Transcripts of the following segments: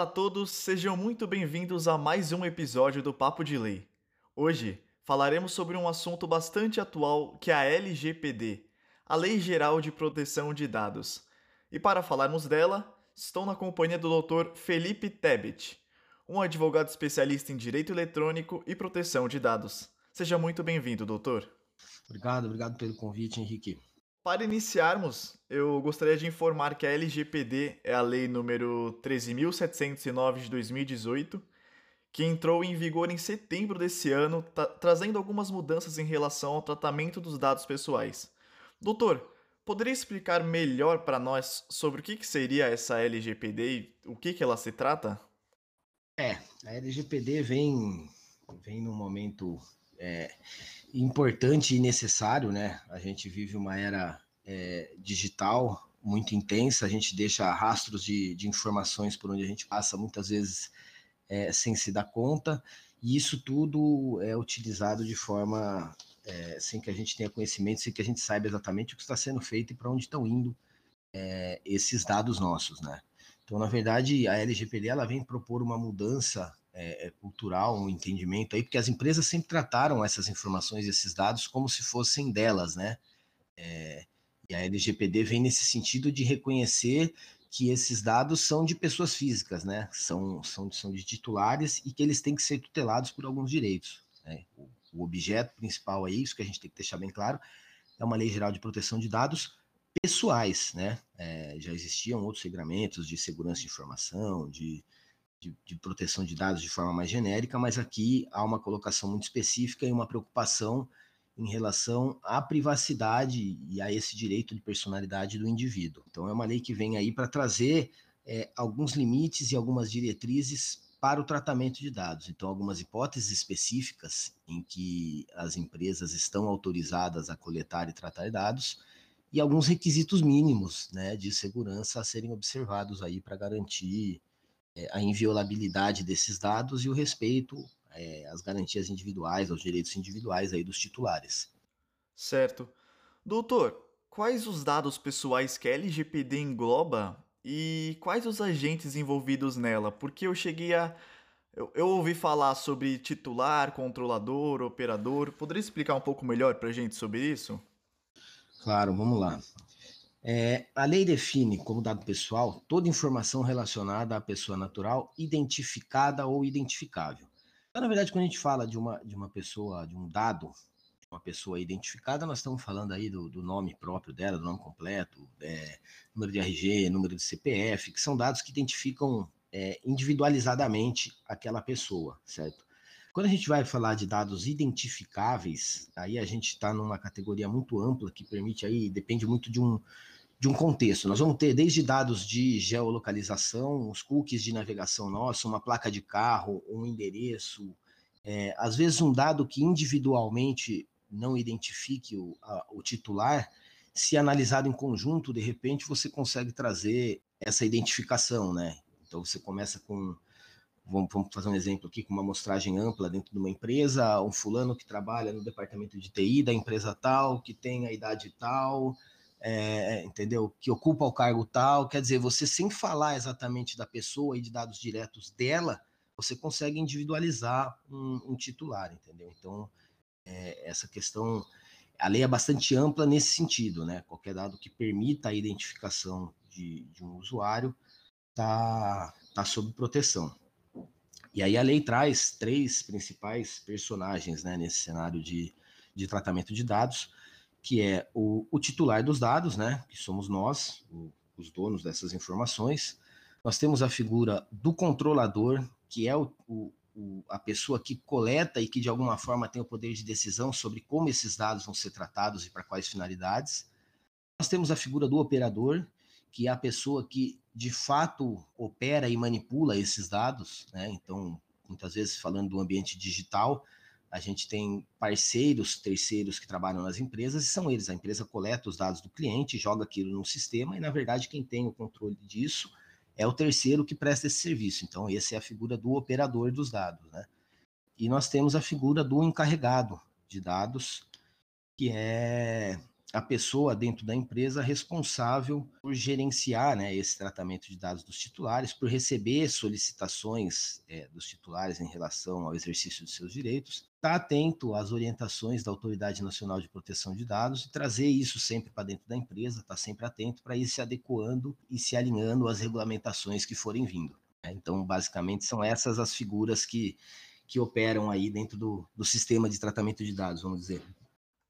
Olá a todos, sejam muito bem-vindos a mais um episódio do Papo de Lei. Hoje falaremos sobre um assunto bastante atual que é a LGPD, a Lei Geral de Proteção de Dados. E para falarmos dela, estou na companhia do Dr. Felipe Tebet, um advogado especialista em direito eletrônico e proteção de dados. Seja muito bem-vindo, doutor. Obrigado, obrigado pelo convite, Henrique. Para iniciarmos, eu gostaria de informar que a LGPD é a lei número 13.709 de 2018, que entrou em vigor em setembro desse ano, trazendo algumas mudanças em relação ao tratamento dos dados pessoais. Doutor, poderia explicar melhor para nós sobre o que, que seria essa LGPD e o que, que ela se trata? É, a LGPD vem, vem num momento é, importante e necessário, né? A gente vive uma era é, digital muito intensa, a gente deixa rastros de, de, informações por onde a gente passa, muitas vezes é, sem se dar conta, e isso tudo é utilizado de forma é, sem que a gente tenha conhecimento, sem que a gente saiba exatamente o que está sendo feito e para onde estão indo é, esses dados nossos, né? Então, na verdade, a LGPD ela vem propor uma mudança é, é, cultural, um entendimento aí, porque as empresas sempre trataram essas informações, esses dados, como se fossem delas, né? É, e a LGPD vem nesse sentido de reconhecer que esses dados são de pessoas físicas, né? São, são, são de titulares e que eles têm que ser tutelados por alguns direitos. Né? O, o objeto principal aí, isso que a gente tem que deixar bem claro, é uma lei geral de proteção de dados pessoais, né? É, já existiam outros regramentos de segurança de informação, de de, de, proteção de dados de forma mais genérica, mas aqui há uma colocação muito específica e uma preocupação em relação à privacidade e a esse direito de personalidade do indivíduo. Então, é uma lei que vem aí para trazer é, alguns limites e algumas diretrizes para o tratamento de dados. Então, algumas hipóteses específicas em que as empresas estão autorizadas a coletar e tratar dados e alguns requisitos mínimos né, de segurança a serem observados aí para garantir a inviolabilidade desses dados e o respeito é, às garantias individuais, aos direitos individuais aí dos titulares. Certo. Doutor, quais os dados pessoais que a LGPD engloba e quais os agentes envolvidos nela? Porque eu cheguei a. Eu, eu ouvi falar sobre titular, controlador, operador. Poderia explicar um pouco melhor para a gente sobre isso? Claro, vamos lá. É, a lei define como dado pessoal toda informação relacionada à pessoa natural identificada ou identificável. Então, na verdade, quando a gente fala de uma, de uma pessoa, de um dado, uma pessoa identificada, nós estamos falando aí do, do nome próprio dela, do nome completo, é, número de RG, número de CPF, que são dados que identificam é, individualizadamente aquela pessoa, certo? Quando a gente vai falar de dados identificáveis, aí a gente está numa categoria muito ampla que permite aí, depende muito de um, de um contexto. Nós vamos ter desde dados de geolocalização, os cookies de navegação nossa, uma placa de carro, um endereço, é, às vezes um dado que individualmente não identifique o, a, o titular, se analisado em conjunto, de repente você consegue trazer essa identificação, né? Então você começa com Vamos, fazer um exemplo aqui com uma amostragem ampla dentro de uma empresa, um fulano que trabalha no departamento de TI da empresa tal, que tem a idade tal, é, entendeu? Que ocupa o cargo tal. Quer dizer, você sem falar exatamente da pessoa e de dados diretos dela, você consegue individualizar um, um titular, entendeu? Então, é, essa questão, a lei é bastante ampla nesse sentido, né? Qualquer dado que permita a identificação de, de um usuário está tá sob proteção. E aí a lei traz três principais personagens né, nesse cenário de, de tratamento de dados, que é o, o titular dos dados, né, que somos nós, o, os donos dessas informações. Nós temos a figura do controlador, que é o, o, a pessoa que coleta e que de alguma forma tem o poder de decisão sobre como esses dados vão ser tratados e para quais finalidades. Nós temos a figura do operador, que é a pessoa que de fato opera e manipula esses dados, né? Então, muitas vezes falando do ambiente digital, a gente tem parceiros, terceiros que trabalham nas empresas e são eles. A empresa coleta os dados do cliente, joga aquilo no sistema e, na verdade, quem tem o controle disso é o terceiro que presta esse serviço. Então, essa é a figura do operador dos dados, né? E nós temos a figura do encarregado de dados, que é a pessoa dentro da empresa responsável por gerenciar né, esse tratamento de dados dos titulares, por receber solicitações é, dos titulares em relação ao exercício de seus direitos, estar tá atento às orientações da Autoridade Nacional de Proteção de Dados e trazer isso sempre para dentro da empresa, estar tá sempre atento para ir se adequando e se alinhando às regulamentações que forem vindo. Né. Então, basicamente, são essas as figuras que, que operam aí dentro do, do sistema de tratamento de dados, vamos dizer.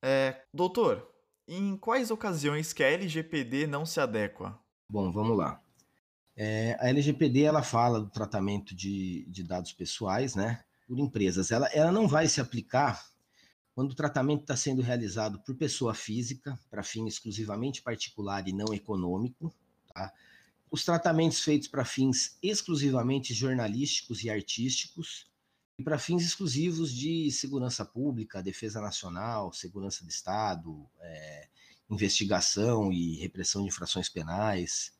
É, doutor, em quais ocasiões que a LGPD não se adequa? Bom, vamos lá. É, a LGPD ela fala do tratamento de, de dados pessoais, né, por empresas. Ela, ela não vai se aplicar quando o tratamento está sendo realizado por pessoa física, para fim exclusivamente particular e não econômico, tá? Os tratamentos feitos para fins exclusivamente jornalísticos e artísticos, e para fins exclusivos de segurança pública, defesa nacional, segurança do Estado, é, investigação e repressão de infrações penais.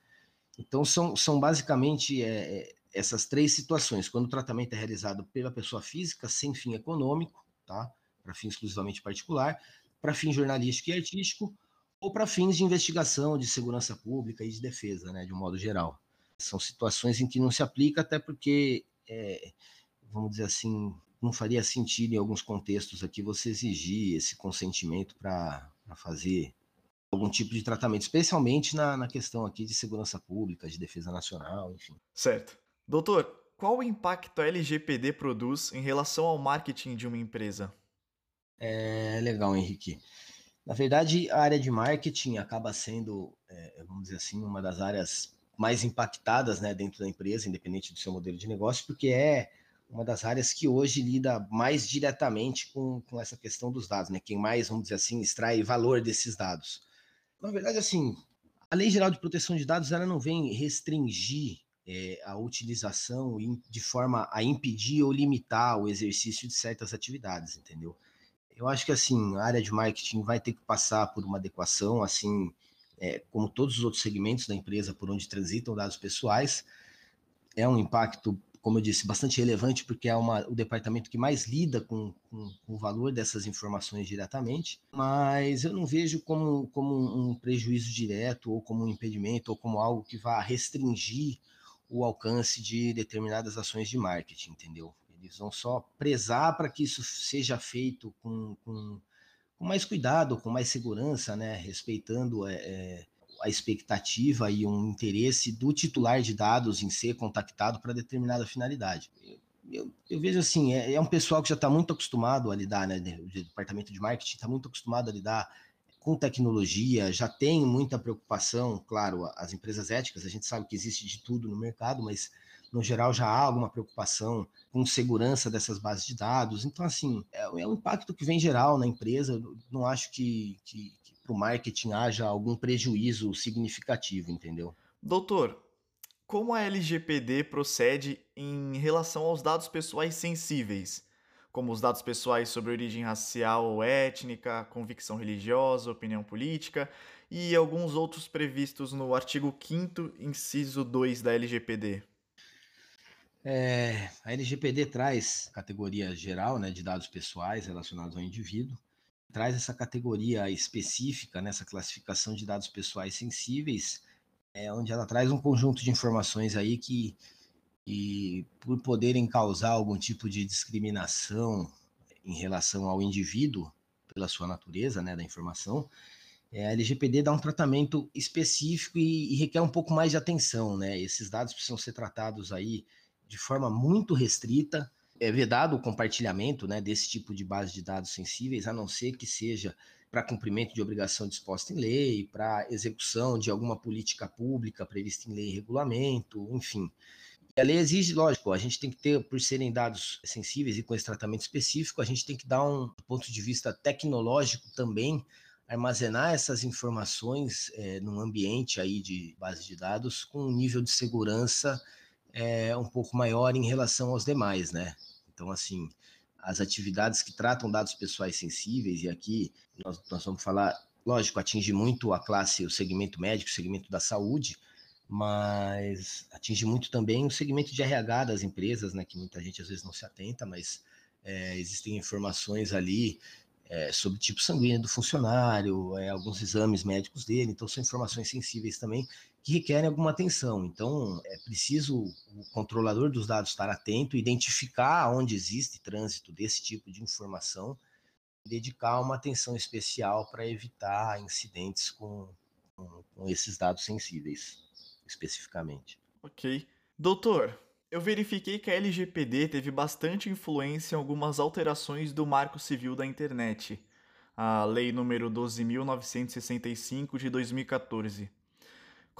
Então, são, são basicamente é, essas três situações. Quando o tratamento é realizado pela pessoa física, sem fim econômico, tá? para fim exclusivamente particular, para fim jornalístico e artístico, ou para fins de investigação, de segurança pública e de defesa, né, de um modo geral. São situações em que não se aplica, até porque é, vamos dizer assim, não faria sentido em alguns contextos aqui você exigir esse consentimento para fazer algum tipo de tratamento, especialmente na, na questão aqui de segurança pública, de defesa nacional, enfim. Certo. Doutor, qual o impacto a LGPD produz em relação ao marketing de uma empresa? É legal, Henrique. Na verdade, a área de marketing acaba sendo, é, vamos dizer assim, uma das áreas mais impactadas né, dentro da empresa, independente do seu modelo de negócio, porque é uma das áreas que hoje lida mais diretamente com, com essa questão dos dados, né? Quem mais, vamos dizer assim, extrai valor desses dados. Na verdade, assim, a Lei Geral de Proteção de Dados ela não vem restringir é, a utilização de forma a impedir ou limitar o exercício de certas atividades, entendeu? Eu acho que assim a área de marketing vai ter que passar por uma adequação, assim é, como todos os outros segmentos da empresa por onde transitam dados pessoais. É um impacto como eu disse, bastante relevante, porque é uma, o departamento que mais lida com, com, com, o valor dessas informações diretamente, mas eu não vejo como, como um prejuízo direto, ou como um impedimento, ou como algo que vá restringir o alcance de determinadas ações de marketing, entendeu? Eles vão só prezar para que isso seja feito com, com, com, mais cuidado, com mais segurança, né? respeitando é, é a expectativa e um interesse do titular de dados em ser contactado para determinada finalidade. Eu, eu, vejo assim, é, é, um pessoal que já está muito acostumado a lidar, né? O departamento de marketing está muito acostumado a lidar com tecnologia, já tem muita preocupação, claro, as empresas éticas, a gente sabe que existe de tudo no mercado, mas no geral já há alguma preocupação com segurança dessas bases de dados. Então, assim, é, é um impacto que vem geral na empresa. Não acho que, que, para o marketing haja algum prejuízo significativo, entendeu? Doutor, como a LGPD procede em relação aos dados pessoais sensíveis, como os dados pessoais sobre origem racial ou étnica, convicção religiosa, opinião política e alguns outros previstos no artigo 5 inciso 2 da LGPD? É, a LGPD traz categoria geral né, de dados pessoais relacionados ao indivíduo, traz essa categoria específica, nessa classificação de dados pessoais sensíveis, é, onde ela traz um conjunto de informações aí que, que, por poderem causar algum tipo de discriminação em relação ao indivíduo, pela sua natureza né, da informação, é, a LGPD dá um tratamento específico e, e, requer um pouco mais de atenção. Né? Esses dados precisam ser tratados aí de forma muito restrita, é vedado o compartilhamento né, desse tipo de base de dados sensíveis, a não ser que seja para cumprimento de obrigação disposta em lei, para execução de alguma política pública prevista em lei e regulamento, enfim. A lei exige, lógico, a gente tem que ter, por serem dados sensíveis e com esse tratamento específico, a gente tem que dar um ponto de vista tecnológico também, armazenar essas informações é, num ambiente aí de base de dados com um nível de segurança é, um pouco maior em relação aos demais, né? Então, assim, as atividades que tratam dados pessoais sensíveis, e aqui nós, nós vamos falar, lógico, atinge muito a classe, o segmento médico, o segmento da saúde, mas atinge muito também o segmento de RH das empresas, né, que muita gente às vezes não se atenta, mas é, existem informações ali é, sobre tipo sanguíneo do funcionário, é, alguns exames médicos dele, então são informações sensíveis também que requerem alguma atenção. Então, é preciso o controlador dos dados estar atento, identificar onde existe trânsito desse tipo de informação, dedicar uma atenção especial para evitar incidentes com, com, com esses dados sensíveis, especificamente. Ok. Doutor, eu verifiquei que a LGPD teve bastante influência em algumas alterações do Marco Civil da Internet, a Lei número 12.965 de 2014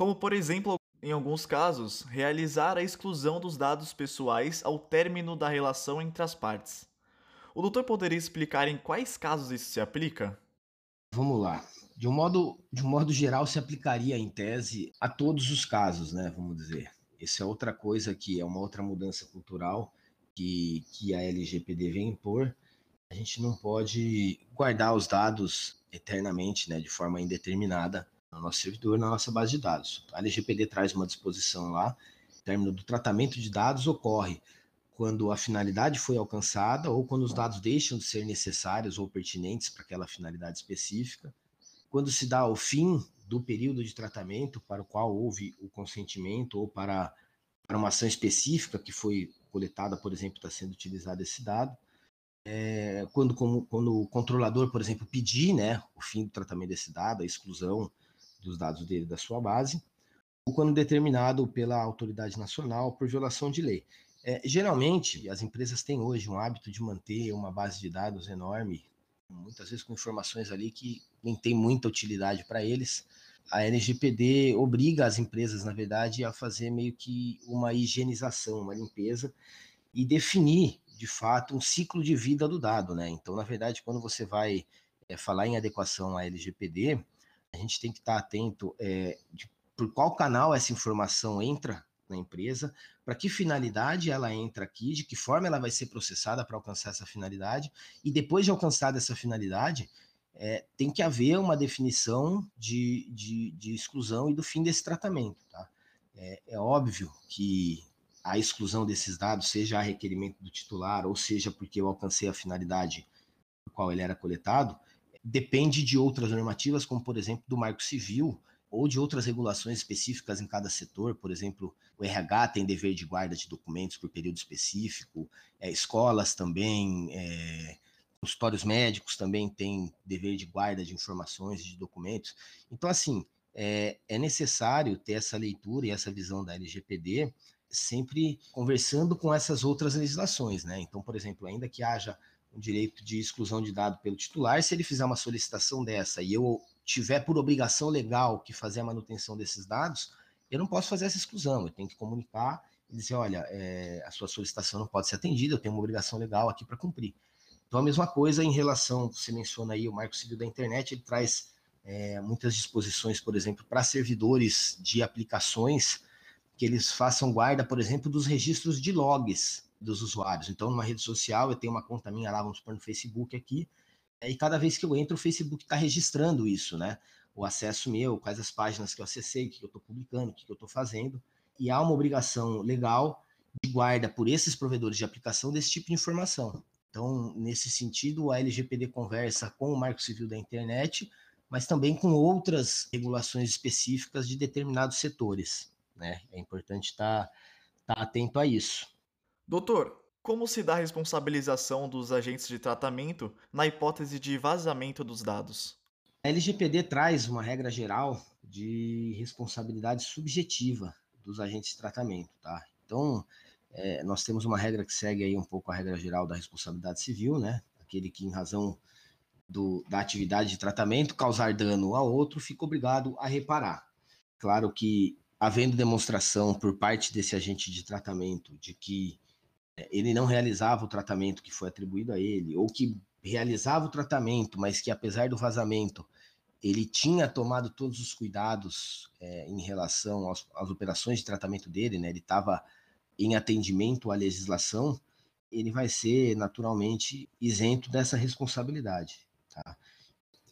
como, por exemplo, em alguns casos, realizar a exclusão dos dados pessoais ao término da relação entre as partes. O doutor poderia explicar em quais casos isso se aplica? Vamos lá. De um modo, de um modo geral, se aplicaria em tese a todos os casos, né? Vamos dizer. Isso é outra coisa que é uma outra mudança cultural que, que a LGPD vem impor. A gente não pode guardar os dados eternamente, né, de forma indeterminada no nosso servidor, na nossa base de dados. A LGPD traz uma disposição lá, o término do tratamento de dados ocorre quando a finalidade foi alcançada ou quando os dados deixam de ser necessários ou pertinentes para aquela finalidade específica, quando se dá o fim do período de tratamento para o qual houve o consentimento ou para, para uma ação específica que foi coletada, por exemplo, está sendo utilizado esse dado, é, quando, como, quando o controlador, por exemplo, pedir né, o fim do tratamento desse dado, a exclusão dos dados dele da sua base, ou quando determinado pela autoridade nacional por violação de lei. É, geralmente, as empresas têm hoje um hábito de manter uma base de dados enorme, muitas vezes com informações ali que nem tem muita utilidade para eles. A LGPD obriga as empresas, na verdade, a fazer meio que uma higienização, uma limpeza e definir, de fato, um ciclo de vida do dado, né? Então, na verdade, quando você vai é, falar em adequação à LGPD, a gente tem que estar atento é, de, por qual canal essa informação entra na empresa, para que finalidade ela entra aqui, de que forma ela vai ser processada para alcançar essa finalidade, e depois de alcançada essa finalidade, é, tem que haver uma definição de, de, de, exclusão e do fim desse tratamento. Tá? É, é óbvio que a exclusão desses dados, seja a requerimento do titular, ou seja porque eu alcancei a finalidade por qual ele era coletado, depende de outras normativas, como por exemplo do Marco Civil, ou de outras regulações específicas em cada setor, por exemplo, o RH tem dever de guarda de documentos por período específico, é, escolas também, é, consultórios médicos também têm dever de guarda de informações, de documentos. Então, assim, é, é necessário ter essa leitura e essa visão da LGPD sempre conversando com essas outras legislações, né? Então, por exemplo, ainda que haja um direito de exclusão de dado pelo titular, se ele fizer uma solicitação dessa e eu tiver por obrigação legal que fazer a manutenção desses dados, eu não posso fazer essa exclusão, eu tenho que comunicar e dizer, olha, é, a sua solicitação não pode ser atendida, eu tenho uma obrigação legal aqui para cumprir. Então, a mesma coisa em relação, você menciona aí o Marco Civil da Internet, ele traz é, muitas disposições, por exemplo, para servidores de aplicações que eles façam guarda, por exemplo, dos registros de logs dos usuários. Então, numa rede social, eu tenho uma conta minha lá, vamos supor, no Facebook aqui, e cada vez que eu entro, o Facebook está registrando isso, né? O acesso meu, quais as páginas que eu acessei, o que eu estou publicando, o que eu estou fazendo. E há uma obrigação legal de guarda por esses provedores de aplicação desse tipo de informação. Então, nesse sentido, a LGPD conversa com o Marco Civil da Internet, mas também com outras regulações específicas de determinados setores. Né? É importante estar tá, tá atento a isso. Doutor, como se dá a responsabilização dos agentes de tratamento na hipótese de vazamento dos dados? A LGPD traz uma regra geral de responsabilidade subjetiva dos agentes de tratamento, tá? Então, é, nós temos uma regra que segue aí um pouco a regra geral da responsabilidade civil, né? Aquele que, em razão do, da atividade de tratamento, causar dano a outro, fica obrigado a reparar. Claro que, havendo demonstração por parte desse agente de tratamento de que ele não realizava o tratamento que foi atribuído a ele, ou que realizava o tratamento, mas que apesar do vazamento, ele tinha tomado todos os cuidados é, em relação aos, às operações de tratamento dele, né? Ele estava em atendimento à legislação, ele vai ser naturalmente isento dessa responsabilidade, tá?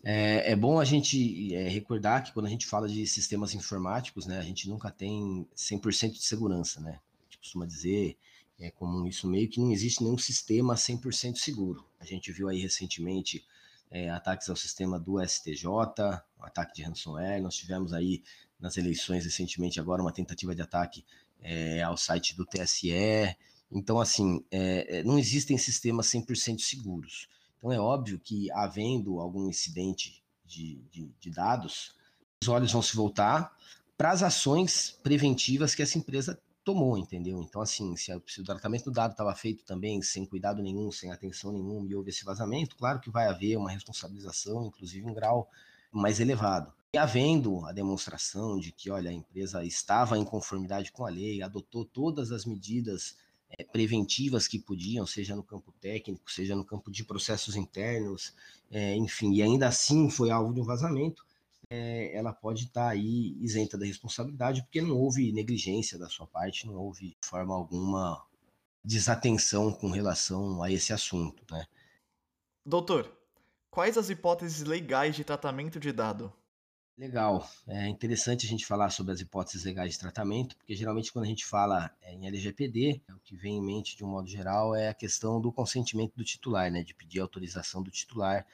É, é bom a gente é, recordar que quando a gente fala de sistemas informáticos, né, a gente nunca tem 100% de segurança, né? Costuma dizer é comum isso meio que não existe nenhum sistema 100% seguro. A gente viu aí recentemente é, ataques ao sistema do STJ, um ataque de ransomware. Nós tivemos aí nas eleições recentemente agora uma tentativa de ataque é, ao site do TSE. Então, assim, é, não existem sistemas 100% seguros. Então, é óbvio que, havendo algum incidente de, de, de dados, os olhos vão se voltar para as ações preventivas que essa empresa tomou, entendeu? Então, assim, se, se o tratamento do dado estava feito também sem cuidado nenhum, sem atenção nenhuma e houve esse vazamento, claro que vai haver uma responsabilização, inclusive em grau mais elevado. E havendo a demonstração de que, olha, a empresa estava em conformidade com a lei, adotou todas as medidas é, preventivas que podiam, seja no campo técnico, seja no campo de processos internos, é, enfim, e ainda assim foi alvo de um vazamento, é, ela pode estar tá aí isenta da responsabilidade, porque não houve negligência da sua parte, não houve de forma alguma desatenção com relação a esse assunto, né? Doutor, quais as hipóteses legais de tratamento de dado? Legal. É interessante a gente falar sobre as hipóteses legais de tratamento, porque geralmente quando a gente fala é, em LGPD, o que vem em mente de um modo geral é a questão do consentimento do titular, né, de pedir autorização do titular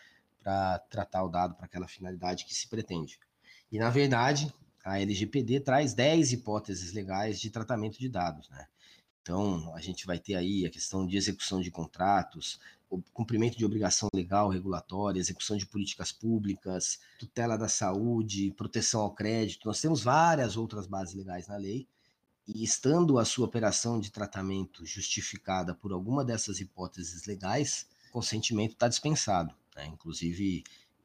para tratar o dado para aquela finalidade que se pretende. E na verdade, a LGPD traz 10 hipóteses legais de tratamento de dados, né? Então, a gente vai ter aí a questão de execução de contratos, cumprimento de obrigação legal, regulatória, execução de políticas públicas, tutela da saúde, proteção ao crédito. Nós temos várias outras bases legais na lei, e estando a sua operação de tratamento justificada por alguma dessas hipóteses legais, consentimento está dispensado. Né? Inclusive,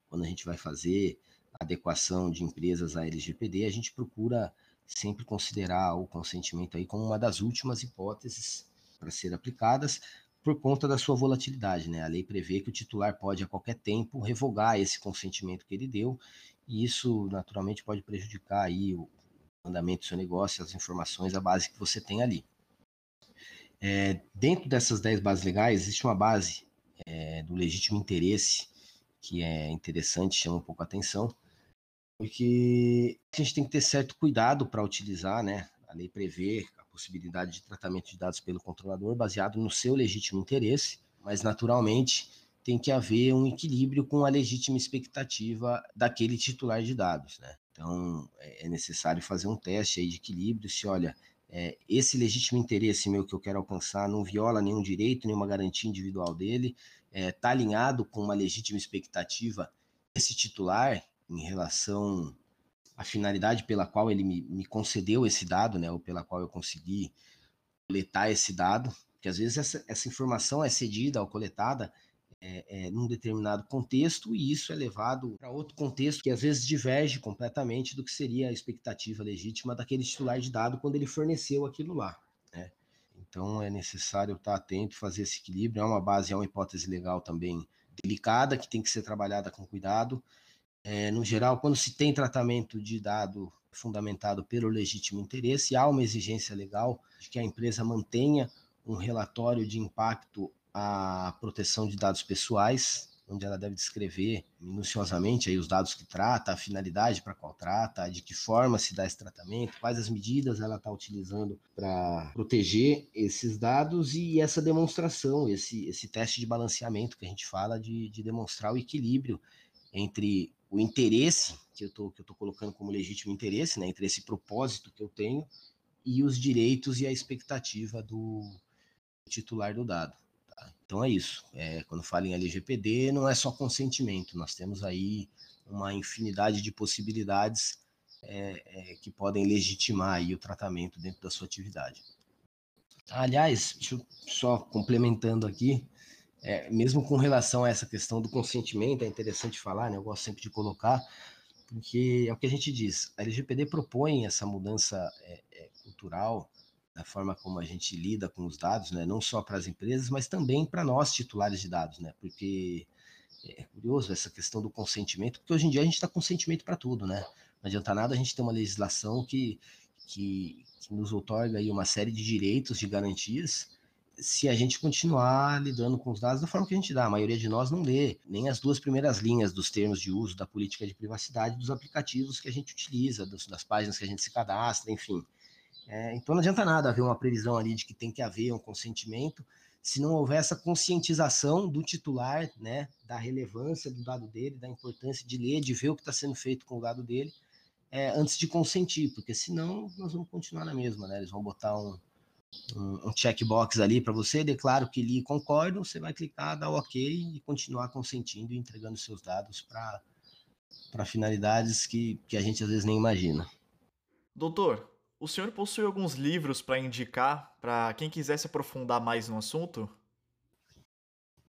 quando a gente vai fazer adequação de empresas à LGPD, a gente procura sempre considerar o consentimento aí como uma das últimas hipóteses para ser aplicadas, por conta da sua volatilidade. Né? A lei prevê que o titular pode, a qualquer tempo, revogar esse consentimento que ele deu, e isso, naturalmente, pode prejudicar aí o andamento do seu negócio, as informações, a base que você tem ali. É, dentro dessas 10 bases legais, existe uma base é, do legítimo interesse, que é interessante, chama um pouco a atenção, porque a gente tem que ter certo cuidado para utilizar, né? A lei prevê possibilidade de tratamento de dados pelo controlador baseado no seu legítimo interesse, mas naturalmente tem que haver um equilíbrio com a legítima expectativa daquele titular de dados, né? Então é, é necessário fazer um teste aí de equilíbrio, se olha, é, esse legítimo interesse meu que eu quero alcançar não viola nenhum direito, nenhuma garantia individual dele, está é, tá alinhado com uma legítima expectativa desse titular em relação a finalidade pela qual ele me, me concedeu esse dado, né, ou pela qual eu consegui coletar esse dado, que às vezes essa, essa informação é cedida ou coletada é, é, num determinado contexto e isso é levado para outro contexto que às vezes diverge completamente do que seria a expectativa legítima daquele titular de dado quando ele forneceu aquilo lá. Né? Então é necessário estar atento, fazer esse equilíbrio. É uma base, é uma hipótese legal também delicada que tem que ser trabalhada com cuidado. É, no geral, quando se tem tratamento de dado fundamentado pelo legítimo interesse, há uma exigência legal de que a empresa mantenha um relatório de impacto à proteção de dados pessoais, onde ela deve descrever minuciosamente aí os dados que trata, a finalidade para qual trata, de que forma se dá esse tratamento, quais as medidas ela está utilizando para proteger esses dados e essa demonstração, esse, esse teste de balanceamento que a gente fala de, de demonstrar o equilíbrio entre o interesse que eu tô colocando como legítimo interesse, né, entre esse propósito que eu tenho e os direitos e a expectativa do titular do dado. Então é isso. É, quando falo em LGPD, não é só consentimento, nós temos aí uma infinidade de possibilidades é, é, que podem legitimar aí o tratamento dentro da sua atividade. Aliás, deixa eu só complementando aqui, é, mesmo com relação a essa questão do consentimento, é interessante falar, né? Eu gosto sempre de colocar, porque é o que a gente diz, a LGPD propõe essa mudança é, é, cultural da forma como a gente lida com os dados, né? Não só para as empresas, mas também para nós titulares de dados, né? Porque é curioso essa questão do consentimento, porque hoje em dia a gente está consentimento para tudo, né? Não adianta nada a gente ter uma legislação que, que, que nos otorga aí uma série de direitos, de garantias, se a gente continuar lidando com os dados da forma que a gente dá. A maioria de nós não lê nem as duas primeiras linhas dos termos de uso da política de privacidade dos aplicativos que a gente utiliza, das páginas que a gente se cadastra, enfim. É, então não adianta nada haver uma previsão ali de que tem que haver um consentimento se não houver essa conscientização do titular, né, da relevância do dado dele, da importância de ler, de ver o que está sendo feito com o dado dele, é, antes de consentir, porque senão nós vamos continuar na mesma, né? Eles vão botar um, um, um checkbox ali para você, declaro que li e concordo, você vai clicar, dar o ok e continuar consentindo e entregando seus dados para finalidades que, que a gente às vezes nem imagina. Doutor, o senhor possui alguns livros para indicar para quem quiser se aprofundar mais no assunto?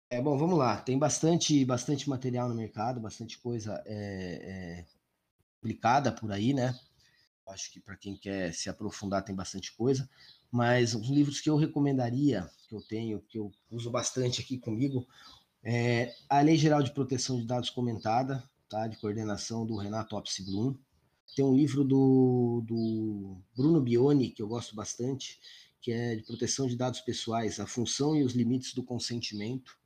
É, bom, vamos lá. Tem bastante, bastante material no mercado, bastante coisa é, é, publicada por aí, né? Acho que para quem quer se aprofundar tem bastante coisa. Mas os livros que eu recomendaria, que eu tenho, que eu uso bastante aqui comigo, é a Lei Geral de Proteção de Dados comentada, tá? De coordenação do Renato Opsi Blum tem um livro do, do Bruno Bioni, que eu gosto bastante, que é de proteção de dados pessoais, a função e os limites do consentimento,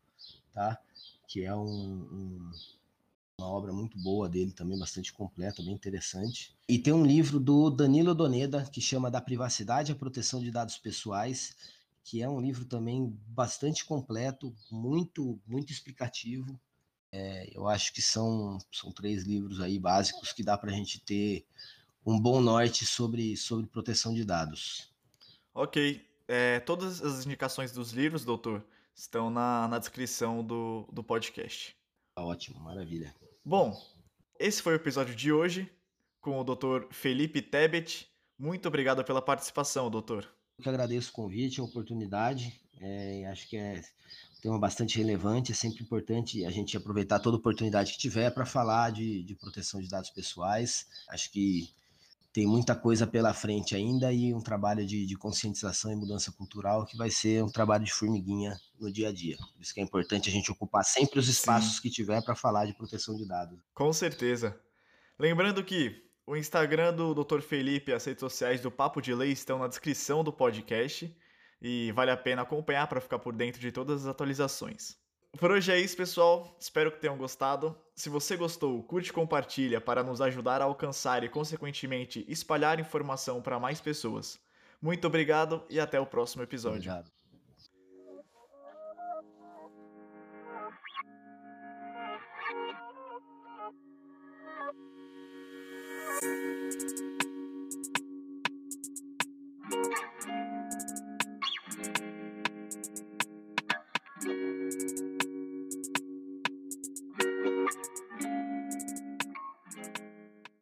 tá? Que é um, um, uma obra muito boa dele também, bastante completa, bem interessante. E tem um livro do Danilo Doneda, que chama Da Privacidade à Proteção de Dados Pessoais, que é um livro também bastante completo, muito, muito explicativo, é, eu acho que são, são três livros aí básicos que dá para a gente ter um bom norte sobre, sobre proteção de dados. Ok. É, todas as indicações dos livros, doutor, estão na, na descrição do, do podcast. Tá ótimo, maravilha. Bom, esse foi o episódio de hoje com o doutor Felipe Tebet. Muito obrigado pela participação, doutor. Eu que agradeço o convite, a oportunidade. É, acho que é tema bastante relevante. É sempre importante a gente aproveitar toda oportunidade que tiver para falar de, de proteção de dados pessoais. Acho que tem muita coisa pela frente ainda e um trabalho de, de, conscientização e mudança cultural que vai ser um trabalho de formiguinha no dia a dia. Por isso que é importante a gente ocupar sempre os espaços Sim. que tiver para falar de proteção de dados. Com certeza. Lembrando que o Instagram do Dr. Felipe e as redes sociais do Papo de Lei estão na descrição do podcast e vale a pena acompanhar para ficar por dentro de todas as atualizações. Por hoje é isso, pessoal. Espero que tenham gostado. Se você gostou, curte e compartilha para nos ajudar a alcançar e, consequentemente, espalhar informação para mais pessoas. Muito obrigado e até o próximo episódio. Obrigado.